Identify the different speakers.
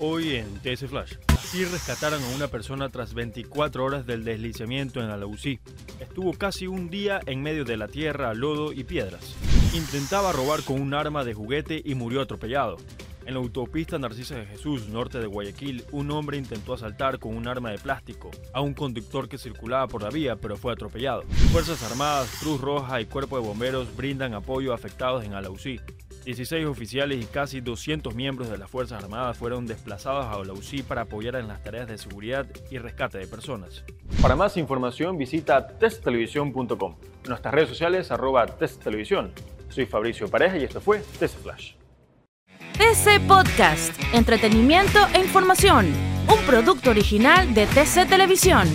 Speaker 1: Hoy en TS Flash. Así rescataron a una persona tras 24 horas del deslizamiento en Alausí. Estuvo casi un día en medio de la tierra, lodo y piedras. Intentaba robar con un arma de juguete y murió atropellado. En la autopista Narcisa de Jesús, norte de Guayaquil, un hombre intentó asaltar con un arma de plástico a un conductor que circulaba por la vía, pero fue atropellado. Fuerzas Armadas, Cruz Roja y Cuerpo de Bomberos brindan apoyo a afectados en Alausí. 16 oficiales y casi 200 miembros de las Fuerzas Armadas fueron desplazados a Alausí para apoyar en las tareas de seguridad y rescate de personas. Para más información visita testtelevisión.com. Nuestras redes sociales arroba testtelevisión. Soy Fabricio Pareja y esto fue Test Flash.
Speaker 2: TC Podcast, entretenimiento e información, un producto original de TC Televisión.